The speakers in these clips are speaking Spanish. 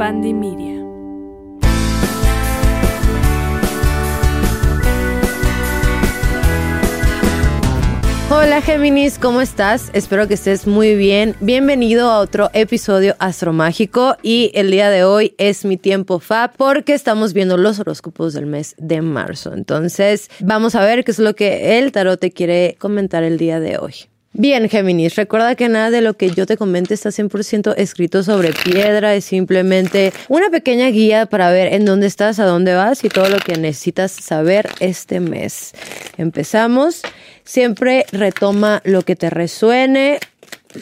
Pandemia. Hola Géminis, ¿cómo estás? Espero que estés muy bien. Bienvenido a otro episodio astromágico y el día de hoy es mi tiempo FAB porque estamos viendo los horóscopos del mes de marzo. Entonces, vamos a ver qué es lo que el tarot te quiere comentar el día de hoy. Bien, Géminis, recuerda que nada de lo que yo te comente está 100% escrito sobre piedra, es simplemente una pequeña guía para ver en dónde estás, a dónde vas y todo lo que necesitas saber este mes. Empezamos, siempre retoma lo que te resuene,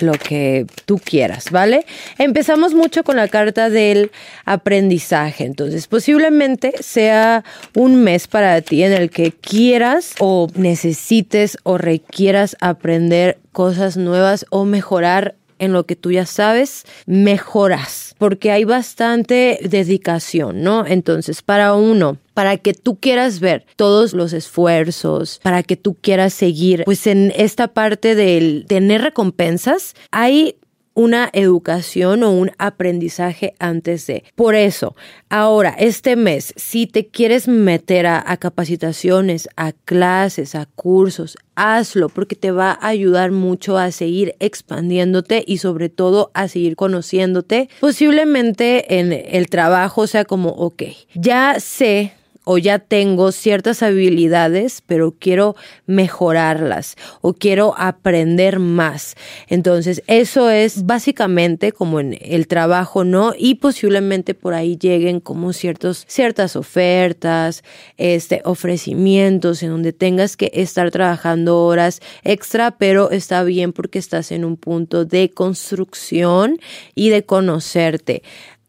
lo que tú quieras, ¿vale? Empezamos mucho con la carta del aprendizaje, entonces posiblemente sea un mes para ti en el que quieras o necesites o requieras aprender cosas nuevas o mejorar en lo que tú ya sabes, mejoras, porque hay bastante dedicación, ¿no? Entonces, para uno, para que tú quieras ver todos los esfuerzos, para que tú quieras seguir, pues en esta parte del tener recompensas, hay una educación o un aprendizaje antes de. Por eso, ahora, este mes, si te quieres meter a, capacitaciones, a clases, a cursos, hazlo porque te va a ayudar mucho a seguir expandiéndote y sobre todo a seguir conociéndote. Posiblemente en el trabajo sea como, ok, ya sé o ya tengo ciertas habilidades, pero quiero mejorarlas o quiero aprender más. Entonces, eso es básicamente como en el trabajo, ¿no? Y posiblemente por ahí lleguen como ciertos, ciertas ofertas, este, ofrecimientos en donde tengas que estar trabajando horas extra, pero está bien porque estás en un punto de construcción y de conocerte.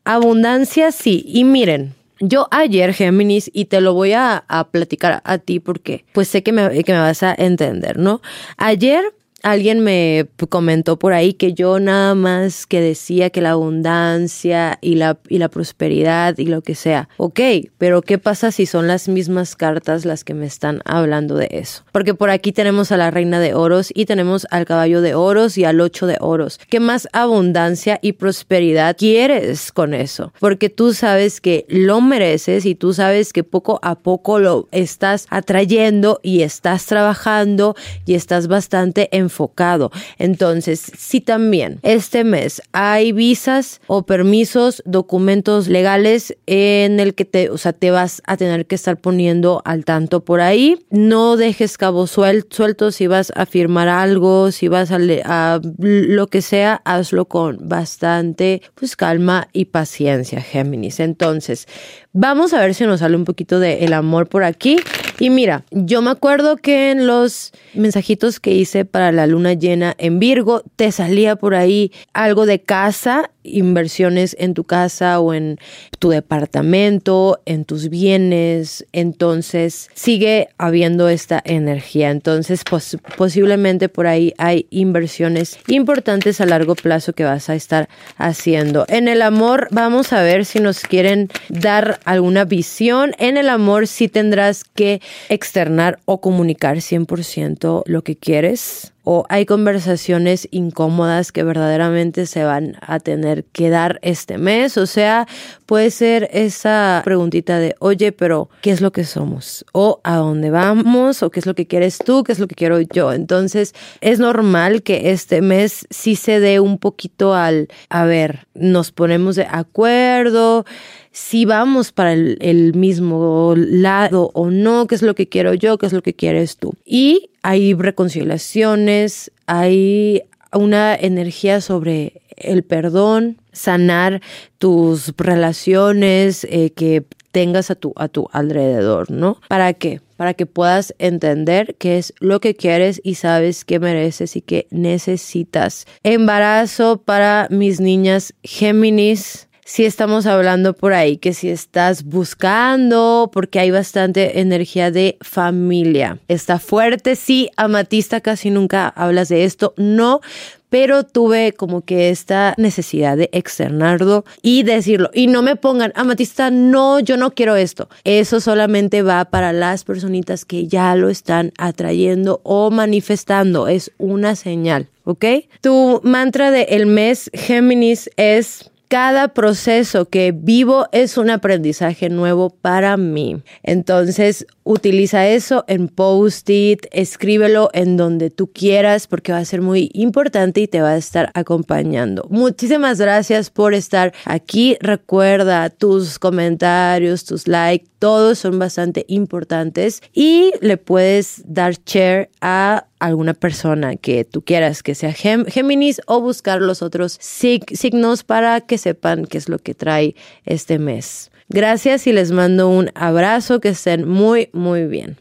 Abundancia, sí. Y miren, yo ayer, Géminis, y te lo voy a, platicar a ti porque pues sé que me, que me vas a entender, ¿no? Ayer alguien me comentó por ahí que yo nada más que decía que la abundancia y la, y la prosperidad y lo que sea. Ok, pero ¿qué pasa si son las mismas cartas las que me están hablando de eso? Porque por aquí tenemos a la reina de oros y tenemos al caballo de oros y al ocho de oros. ¿Qué más abundancia y prosperidad quieres con eso? Porque tú sabes que lo mereces y tú sabes que poco a poco lo estás atrayendo y estás trabajando y estás bastante enfocado. Entonces, si también este mes hay visas o permisos, documentos legales en el que te, o sea, te vas a tener que estar poniendo al tanto por ahí, no dejes cabos sueltos si vas a firmar algo, si vas a, a lo que sea, hazlo con bastante pues calma y paciencia, Géminis. Entonces, vamos a ver si nos sale un poquito de el amor por aquí. Y mira, yo me acuerdo que en los mensajitos que hice para la luna llena en Virgo, te salía por ahí algo de casa inversiones en tu casa o en tu departamento, en tus bienes, entonces sigue habiendo esta energía. Entonces, posiblemente por ahí hay inversiones importantes a largo plazo que vas a estar haciendo. En el amor, vamos a ver si nos quieren dar alguna visión. En el amor, sí tendrás que externar o comunicar 100% lo que quieres o hay conversaciones incómodas que verdaderamente se van a tener que dar este mes. O sea, puede ser esa preguntita de, oye, pero ¿qué es lo que somos? O ¿a dónde vamos? ¿O qué es lo que quieres tú? ¿Qué es lo que quiero yo? Entonces, es normal que este mes sí se dé un poquito al, a ver, nos ponemos de acuerdo si vamos para el, el, mismo lado o no, qué es lo que quiero yo, qué es lo que quieres tú. Y hay reconciliaciones, hay una energía sobre el perdón, sanar tus relaciones eh, que tengas a tu, a tu alrededor, ¿no? ¿Para qué? Para que puedas entender qué es lo que quieres y sabes qué mereces y qué necesitas. Embarazo para mis niñas Géminis si estamos hablando por ahí, que si estás buscando, porque hay bastante energía de familia. Está fuerte, sí, amatista, casi nunca hablas de esto, no, pero tuve como que esta necesidad de externarlo y decirlo. Y no me pongan, amatista, no, yo no quiero esto. Eso solamente va para las personitas que ya lo están atrayendo o manifestando. Es una señal, ¿ok? Tu mantra del mes Géminis es cada proceso que vivo es un aprendizaje nuevo para mí. Entonces, utiliza eso en post-it, escríbelo en donde tú quieras porque va a ser muy importante y te va a estar acompañando. Muchísimas gracias por estar aquí. Recuerda tus comentarios, tus likes, todos son bastante importantes y le puedes dar share a alguna persona que tú quieras que sea Géminis o buscar los otros signos para que sepan qué es lo que trae este mes. Gracias y les mando un abrazo, que estén muy, muy bien.